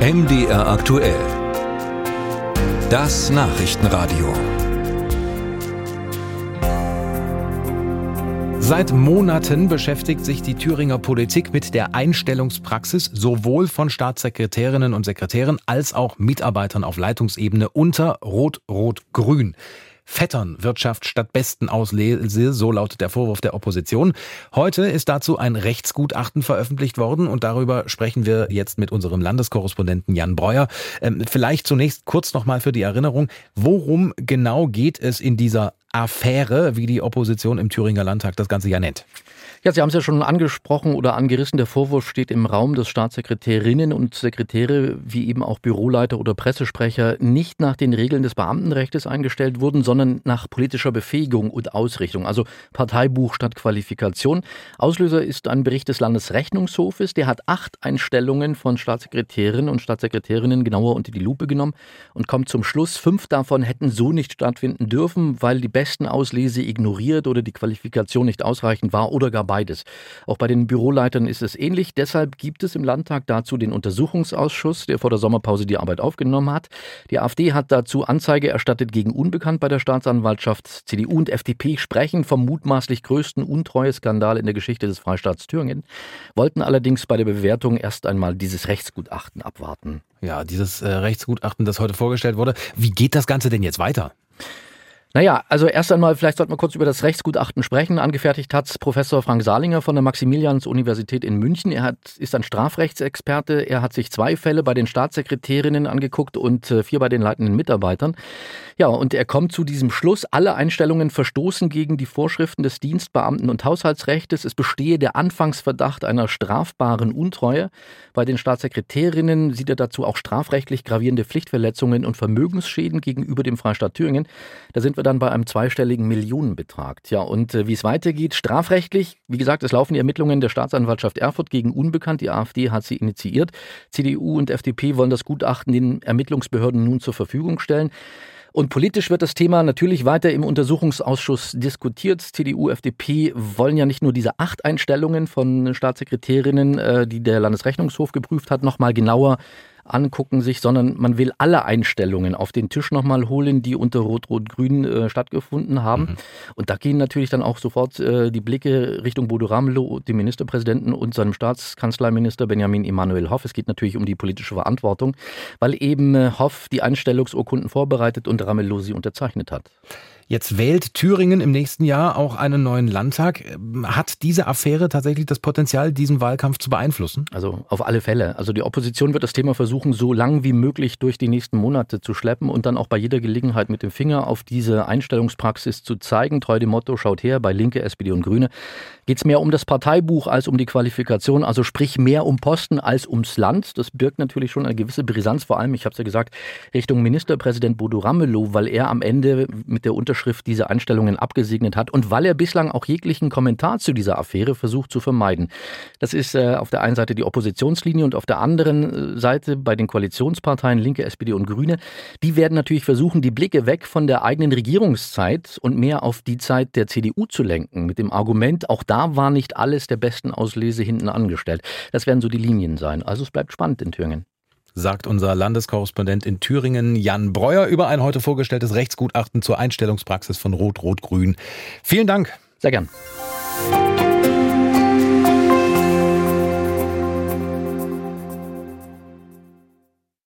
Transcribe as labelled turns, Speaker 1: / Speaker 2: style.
Speaker 1: MDR aktuell. Das Nachrichtenradio.
Speaker 2: Seit Monaten beschäftigt sich die Thüringer Politik mit der Einstellungspraxis sowohl von Staatssekretärinnen und Sekretären als auch Mitarbeitern auf Leitungsebene unter Rot-Rot-Grün. Vetternwirtschaft statt besten Auslese, so lautet der Vorwurf der Opposition. Heute ist dazu ein Rechtsgutachten veröffentlicht worden und darüber sprechen wir jetzt mit unserem Landeskorrespondenten Jan Breuer. Ähm, vielleicht zunächst kurz nochmal für die Erinnerung, worum genau geht es in dieser Affäre, wie die Opposition im Thüringer Landtag das Ganze ja nennt?
Speaker 3: Ja, Sie haben es ja schon angesprochen oder angerissen. Der Vorwurf steht im Raum, dass Staatssekretärinnen und Sekretäre, wie eben auch Büroleiter oder Pressesprecher, nicht nach den Regeln des Beamtenrechts eingestellt wurden, sondern nach politischer Befähigung und Ausrichtung, also Parteibuch statt Qualifikation. Auslöser ist ein Bericht des Landesrechnungshofes. Der hat acht Einstellungen von Staatssekretärinnen und Staatssekretärinnen genauer unter die Lupe genommen und kommt zum Schluss, fünf davon hätten so nicht stattfinden dürfen, weil die besten Auslese ignoriert oder die Qualifikation nicht ausreichend war oder gar beides. Auch bei den Büroleitern ist es ähnlich. Deshalb gibt es im Landtag dazu den Untersuchungsausschuss, der vor der Sommerpause die Arbeit aufgenommen hat. Die AfD hat dazu Anzeige erstattet gegen Unbekannt bei der Staatsanwaltschaft. CDU und FDP sprechen vom mutmaßlich größten Untreueskandal in der Geschichte des Freistaats Thüringen, wollten allerdings bei der Bewertung erst einmal dieses Rechtsgutachten abwarten.
Speaker 2: Ja, dieses äh, Rechtsgutachten, das heute vorgestellt wurde. Wie geht das Ganze denn jetzt weiter?
Speaker 3: Naja, also erst einmal, vielleicht sollten wir kurz über das Rechtsgutachten sprechen. Angefertigt hat Professor Frank Salinger von der Maximilians-Universität in München. Er hat, ist ein Strafrechtsexperte. Er hat sich zwei Fälle bei den Staatssekretärinnen angeguckt und äh, vier bei den leitenden Mitarbeitern. Ja, und er kommt zu diesem Schluss, alle Einstellungen verstoßen gegen die Vorschriften des Dienstbeamten- und Haushaltsrechts. Es bestehe der Anfangsverdacht einer strafbaren Untreue. Bei den Staatssekretärinnen sieht er dazu auch strafrechtlich gravierende Pflichtverletzungen und Vermögensschäden gegenüber dem Freistaat Thüringen. Da sind wir dann bei einem zweistelligen Millionenbetrag. Ja, und äh, wie es weitergeht, strafrechtlich, wie gesagt, es laufen die Ermittlungen der Staatsanwaltschaft Erfurt gegen Unbekannt. Die AfD hat sie initiiert. CDU und FDP wollen das Gutachten den Ermittlungsbehörden nun zur Verfügung stellen. Und politisch wird das Thema natürlich weiter im Untersuchungsausschuss diskutiert. CDU, FDP wollen ja nicht nur diese acht Einstellungen von Staatssekretärinnen, äh, die der Landesrechnungshof geprüft hat, nochmal genauer angucken sich, sondern man will alle Einstellungen auf den Tisch nochmal holen, die unter Rot-Rot-Grün äh, stattgefunden haben. Mhm. Und da gehen natürlich dann auch sofort äh, die Blicke Richtung Bodo Ramelow, dem Ministerpräsidenten und seinem Staatskanzleiminister Benjamin Emanuel Hoff. Es geht natürlich um die politische Verantwortung, weil eben äh, Hoff die Einstellungsurkunden vorbereitet und Ramelow sie unterzeichnet hat.
Speaker 2: Jetzt wählt Thüringen im nächsten Jahr auch einen neuen Landtag. Hat diese Affäre tatsächlich das Potenzial, diesen Wahlkampf zu beeinflussen?
Speaker 3: Also auf alle Fälle. Also die Opposition wird das Thema versuchen, so lang wie möglich durch die nächsten Monate zu schleppen und dann auch bei jeder Gelegenheit mit dem Finger auf diese Einstellungspraxis zu zeigen. Treu dem Motto, schaut her, bei Linke, SPD und Grüne geht es mehr um das Parteibuch als um die Qualifikation, also sprich mehr um Posten als ums Land. Das birgt natürlich schon eine gewisse Brisanz, vor allem, ich habe es ja gesagt, Richtung Ministerpräsident Bodo Ramelow, weil er am Ende mit der Unterschrift Unterschrift diese Einstellungen abgesegnet hat und weil er bislang auch jeglichen Kommentar zu dieser Affäre versucht zu vermeiden. Das ist äh, auf der einen Seite die Oppositionslinie und auf der anderen äh, Seite bei den Koalitionsparteien Linke, SPD und Grüne. Die werden natürlich versuchen, die Blicke weg von der eigenen Regierungszeit und mehr auf die Zeit der CDU zu lenken. Mit dem Argument, auch da war nicht alles der besten Auslese hinten angestellt. Das werden so die Linien sein. Also es bleibt spannend in Thüringen
Speaker 2: sagt unser Landeskorrespondent in Thüringen Jan Breuer über ein heute vorgestelltes Rechtsgutachten zur Einstellungspraxis von Rot-Rot-Grün. Vielen Dank.
Speaker 3: Sehr gern.